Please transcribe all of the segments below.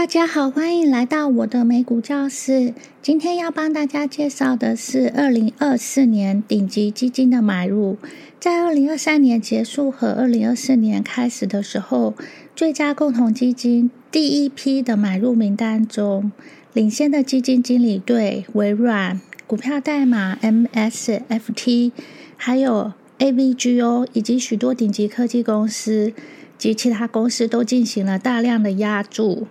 大家好，欢迎来到我的美股教室。今天要帮大家介绍的是二零二四年顶级基金的买入。在二零二三年结束和二零二四年开始的时候，最佳共同基金第一批的买入名单中，领先的基金经理对微软股票代码 MSFT，还有 AVGO 以及许多顶级科技公司及其他公司都进行了大量的压注。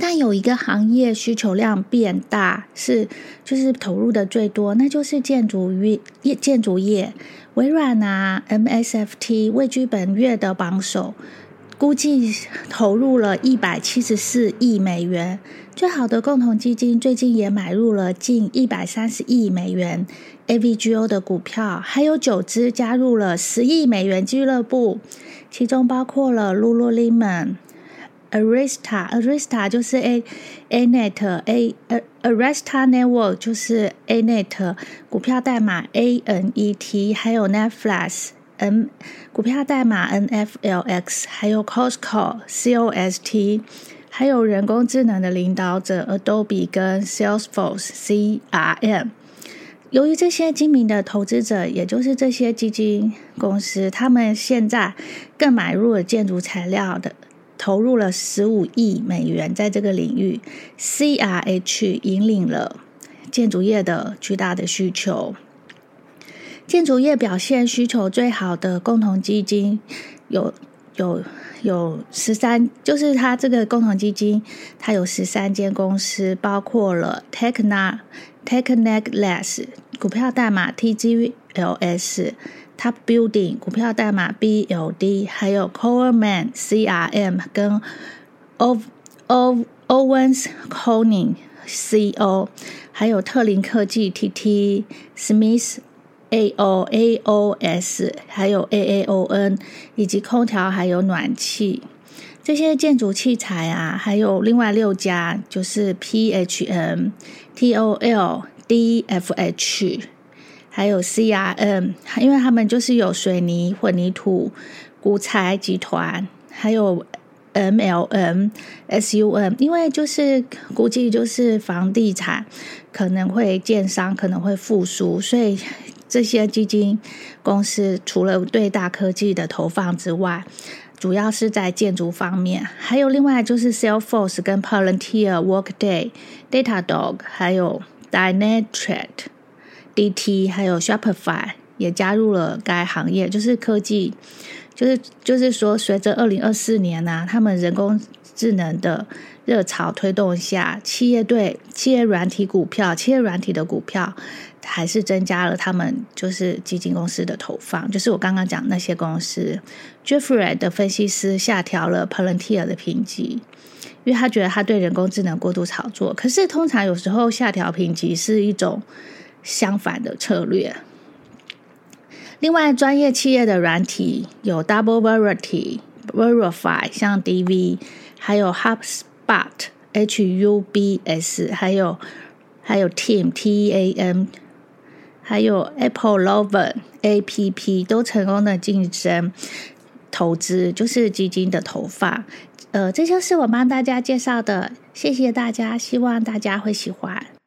但有一个行业需求量变大，是就是投入的最多，那就是建筑业建筑业。微软啊，MSFT 位居本月的榜首，估计投入了一百七十四亿美元。最好的共同基金最近也买入了近一百三十亿美元 AVGO 的股票，还有九只加入了十亿美元俱乐部，其中包括了 Lululemon。Arista，Arista 就是 A Anet A Arista Network 就是 Anet 股票代码 A N E T，还有 Netflix N 股票代码 N F L X，还有 Costco C O S T，还有人工智能的领导者 Adobe 跟 Salesforce C R M。由于这些精明的投资者，也就是这些基金公司，他们现在更买入了建筑材料的。投入了十五亿美元在这个领域，CRH 引领了建筑业的巨大的需求。建筑业表现需求最好的共同基金有有有十三，就是它这个共同基金，它有十三间公司，包括了 Techna Technaglass 股票代码 TGLS。Top Building 股票代码 BLD，还有 Coleman CRM 跟 O O Owens Corning CO，还有特林科技 TT Smith AO AOS，还有 AAON，以及空调还有暖气这些建筑器材啊，还有另外六家就是 PHM TOL DFH。还有 CRM，因为他们就是有水泥、混凝土、古材集团，还有 MLM、SUM，因为就是估计就是房地产可能会建商可能会复苏，所以这些基金公司除了对大科技的投放之外，主要是在建筑方面，还有另外就是 Salesforce 跟 Palantir、Workday、Datadog，还有 Dynatrace。DT 还有 Shopify 也加入了该行业，就是科技，就是就是说，随着二零二四年呢，他们人工智能的热潮推动下，企业对企业软体股票、企业软体的股票还是增加了他们就是基金公司的投放。就是我刚刚讲那些公司，Jeffrey 的分析师下调了 Palantir 的评级，因为他觉得他对人工智能过度炒作。可是通常有时候下调评级是一种。相反的策略。另外，专业企业的软体有 Double Verity、Verify，像 DV，还有 HubSpot、HUBS，还有还有 Team、TAM，还有 Apple Loven APP，都成功的晋升投资，就是基金的投放。呃，这就是我帮大家介绍的，谢谢大家，希望大家会喜欢。